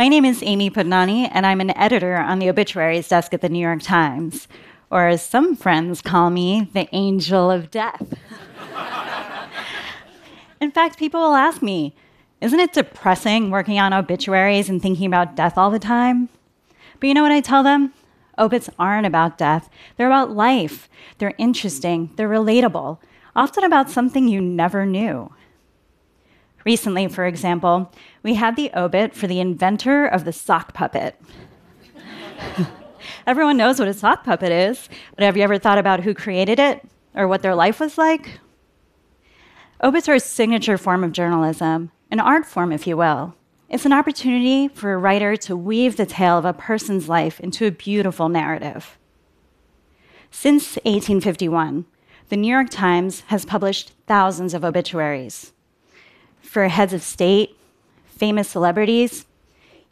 My name is Amy Padnani, and I'm an editor on the obituaries desk at the New York Times, or as some friends call me, the angel of death. In fact, people will ask me, isn't it depressing working on obituaries and thinking about death all the time? But you know what I tell them? Obits aren't about death, they're about life. They're interesting, they're relatable, often about something you never knew. Recently, for example, we had the obit for the inventor of the sock puppet. Everyone knows what a sock puppet is, but have you ever thought about who created it or what their life was like? Obits are a signature form of journalism, an art form, if you will. It's an opportunity for a writer to weave the tale of a person's life into a beautiful narrative. Since 1851, the New York Times has published thousands of obituaries for heads of state, famous celebrities,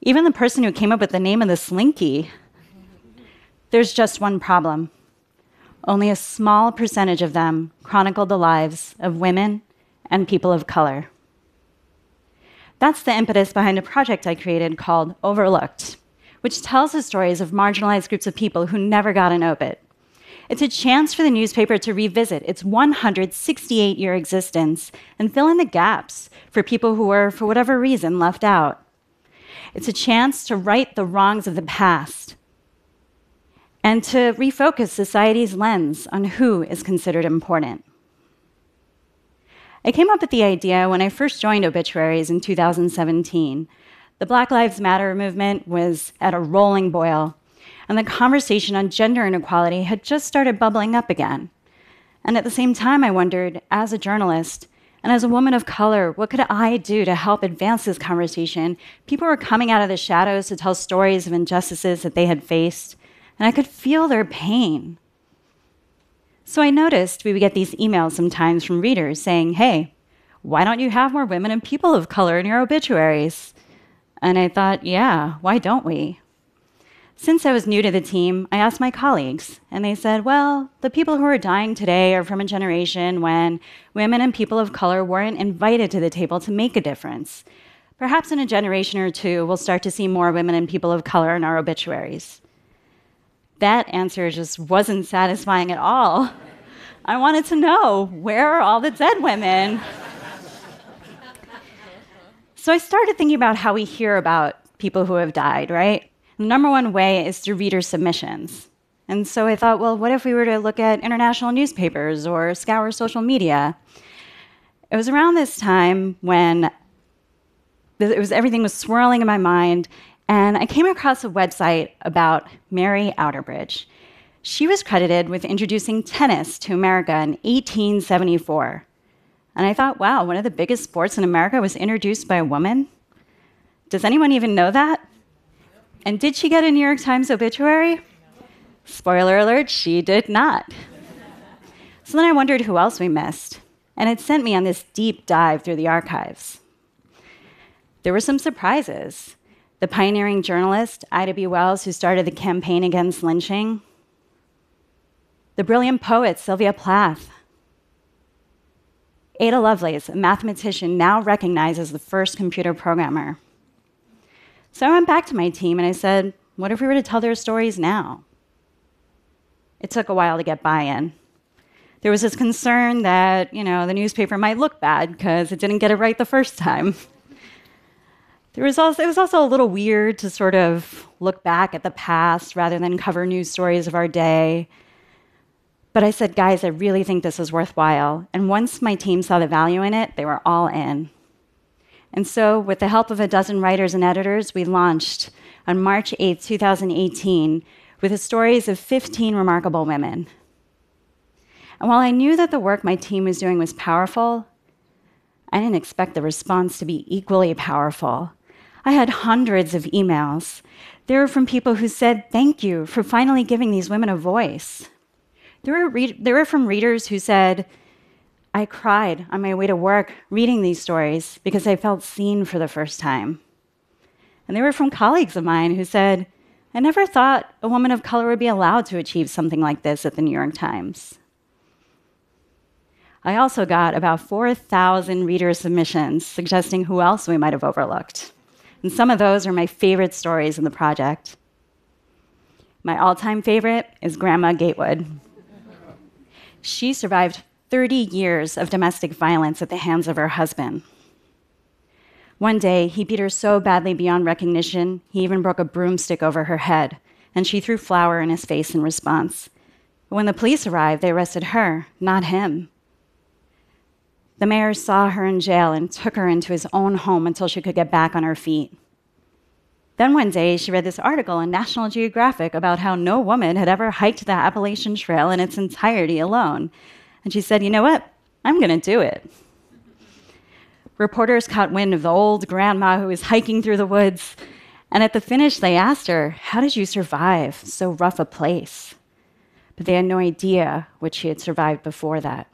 even the person who came up with the name of the slinky. There's just one problem. Only a small percentage of them chronicled the lives of women and people of color. That's the impetus behind a project I created called Overlooked, which tells the stories of marginalized groups of people who never got an obit. It's a chance for the newspaper to revisit its 168 year existence and fill in the gaps for people who were, for whatever reason, left out. It's a chance to right the wrongs of the past and to refocus society's lens on who is considered important. I came up with the idea when I first joined Obituaries in 2017. The Black Lives Matter movement was at a rolling boil, and the conversation on gender inequality had just started bubbling up again. And at the same time, I wondered, as a journalist and as a woman of color, what could I do to help advance this conversation? People were coming out of the shadows to tell stories of injustices that they had faced, and I could feel their pain. So I noticed we would get these emails sometimes from readers saying, Hey, why don't you have more women and people of color in your obituaries? And I thought, yeah, why don't we? Since I was new to the team, I asked my colleagues, and they said, well, the people who are dying today are from a generation when women and people of color weren't invited to the table to make a difference. Perhaps in a generation or two, we'll start to see more women and people of color in our obituaries. That answer just wasn't satisfying at all. I wanted to know where are all the dead women? so I started thinking about how we hear about people who have died, right? The number one way is through reader submissions. And so I thought, well, what if we were to look at international newspapers or scour social media? It was around this time when it was everything was swirling in my mind, and I came across a website about Mary Outerbridge. She was credited with introducing tennis to America in 1874. And I thought, wow, one of the biggest sports in America was introduced by a woman? Does anyone even know that? And did she get a New York Times obituary? Spoiler alert, she did not. So then I wondered who else we missed. And it sent me on this deep dive through the archives. There were some surprises the pioneering journalist Ida B. Wells, who started the campaign against lynching, the brilliant poet Sylvia Plath, Ada Lovelace, a mathematician now recognized as the first computer programmer. So I went back to my team and I said, What if we were to tell their stories now? It took a while to get buy in. There was this concern that, you know, the newspaper might look bad because it didn't get it right the first time. There was also, it was also a little weird to sort of look back at the past rather than cover news stories of our day. But I said, guys, I really think this is worthwhile. And once my team saw the value in it, they were all in. And so, with the help of a dozen writers and editors, we launched on March 8, 2018, with the stories of 15 remarkable women. And while I knew that the work my team was doing was powerful, I didn't expect the response to be equally powerful. I had hundreds of emails. They were from people who said, Thank you for finally giving these women a voice. There were, re- there were from readers who said, I cried on my way to work reading these stories because I felt seen for the first time. And they were from colleagues of mine who said, I never thought a woman of color would be allowed to achieve something like this at the New York Times. I also got about 4,000 reader submissions suggesting who else we might have overlooked And some of those are my favorite stories in the project. My all time favorite is Grandma Gatewood. She survived 30 years of domestic violence at the hands of her husband. One day, he beat her so badly beyond recognition, he even broke a broomstick over her head, and she threw flour in his face in response. When the police arrived, they arrested her, not him. The mayor saw her in jail and took her into his own home until she could get back on her feet. Then one day, she read this article in National Geographic about how no woman had ever hiked the Appalachian Trail in its entirety alone. And she said, You know what? I'm going to do it. Reporters caught wind of the old grandma who was hiking through the woods. And at the finish, they asked her, How did you survive so rough a place? But they had no idea what she had survived before that.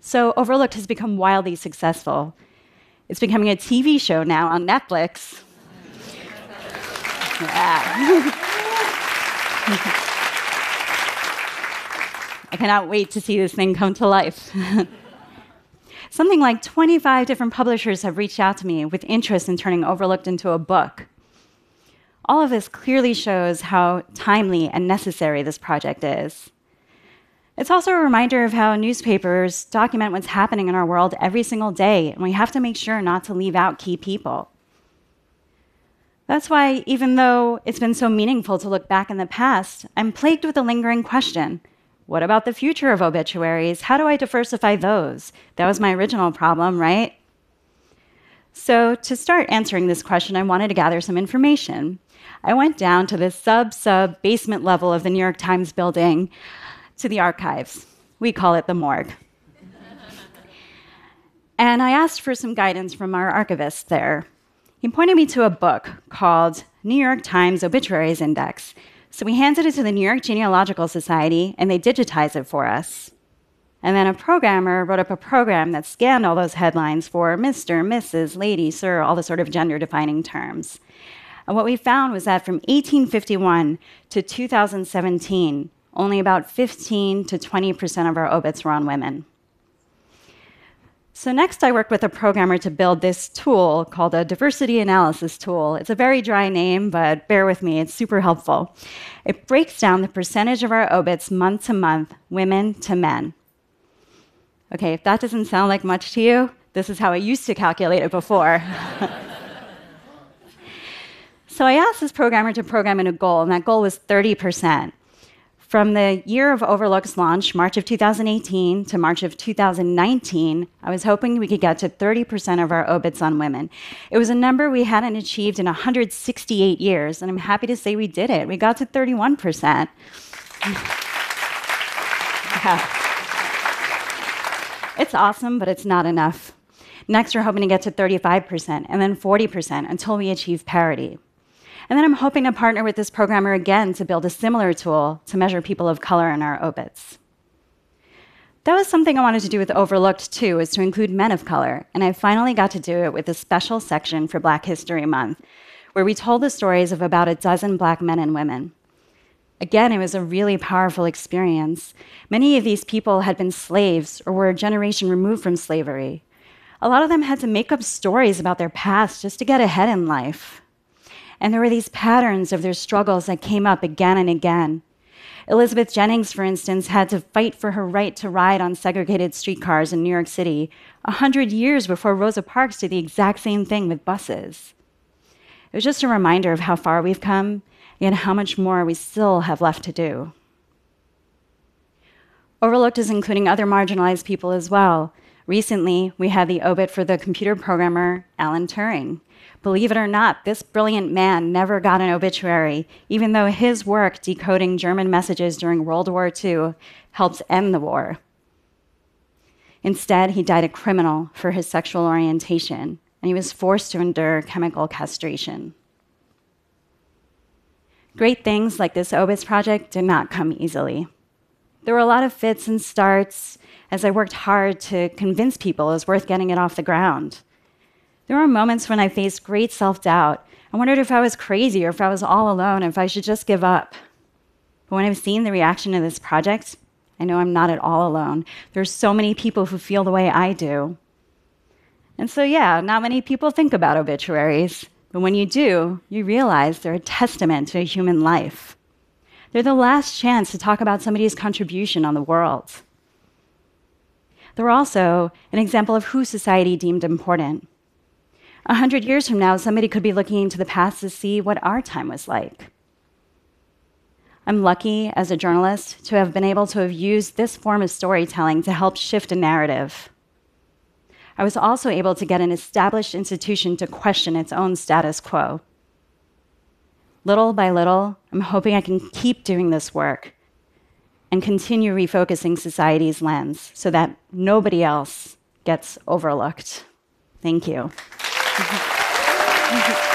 So, Overlooked has become wildly successful. It's becoming a TV show now on Netflix. Yeah. Cannot wait to see this thing come to life. Something like 25 different publishers have reached out to me with interest in turning Overlooked into a book. All of this clearly shows how timely and necessary this project is. It's also a reminder of how newspapers document what's happening in our world every single day, and we have to make sure not to leave out key people. That's why, even though it's been so meaningful to look back in the past, I'm plagued with a lingering question What about the future of obituaries? How do I diversify those? That was my original problem, right? So, to start answering this question, I wanted to gather some information. I went down to the sub sub basement level of the New York Times building to the archives. We call it the morgue. and I asked for some guidance from our archivist there. He pointed me to a book called New York Times Obituaries Index. So we handed it to the New York Genealogical Society, and they digitized it for us. And then a programmer wrote up a program that scanned all those headlines for Mr., Mrs., Lady, Sir, all the sort of gender defining terms. And what we found was that from 1851 to 2017, only about 15 to 20% of our obits were on women. So, next, I worked with a programmer to build this tool called a diversity analysis tool. It's a very dry name, but bear with me, it's super helpful. It breaks down the percentage of our obits month to month, women to men. Okay, if that doesn't sound like much to you, this is how I used to calculate it before. so, I asked this programmer to program in a goal, and that goal was 30%. From the year of Overlook's launch, March of 2018 to March of 2019, I was hoping we could get to 30% of our obits on women. It was a number we hadn't achieved in 168 years, and I'm happy to say we did it. We got to 31%. yeah. It's awesome, but it's not enough. Next, we're hoping to get to 35% and then 40% until we achieve parity. And then I'm hoping to partner with this programmer again to build a similar tool to measure people of color in our obits. That was something I wanted to do with Overlooked too, is to include men of color. And I finally got to do it with a special section for Black History Month, where we told the stories of about a dozen black men and women. Again, it was a really powerful experience. Many of these people had been slaves or were a generation removed from slavery. A lot of them had to make up stories about their past just to get ahead in life. And there were these patterns of their struggles that came up again and again. Elizabeth Jennings, for instance, had to fight for her right to ride on segregated streetcars in New York City a hundred years before Rosa Parks did the exact same thing with buses. It was just a reminder of how far we've come and how much more we still have left to do. Overlooked is including other marginalized people as well. Recently, we had the obit for the computer programmer Alan Turing. Believe it or not, this brilliant man never got an obituary, even though his work decoding German messages during World War II helped end the war. Instead, he died a criminal for his sexual orientation, and he was forced to endure chemical castration. Great things like this OBIS project did not come easily. There were a lot of fits and starts as I worked hard to convince people it was worth getting it off the ground. There were moments when I faced great self doubt. I wondered if I was crazy or if I was all alone, if I should just give up. But when I've seen the reaction to this project, I know I'm not at all alone. There's so many people who feel the way I do. And so, yeah, not many people think about obituaries, but when you do, you realize they're a testament to a human life. They're the last chance to talk about somebody's contribution on the world. They're also an example of who society deemed important. A hundred years from now, somebody could be looking into the past to see what our time was like. I'm lucky as a journalist to have been able to have used this form of storytelling to help shift a narrative. I was also able to get an established institution to question its own status quo. Little by little, I'm hoping I can keep doing this work and continue refocusing society's lens so that nobody else gets overlooked. Thank you.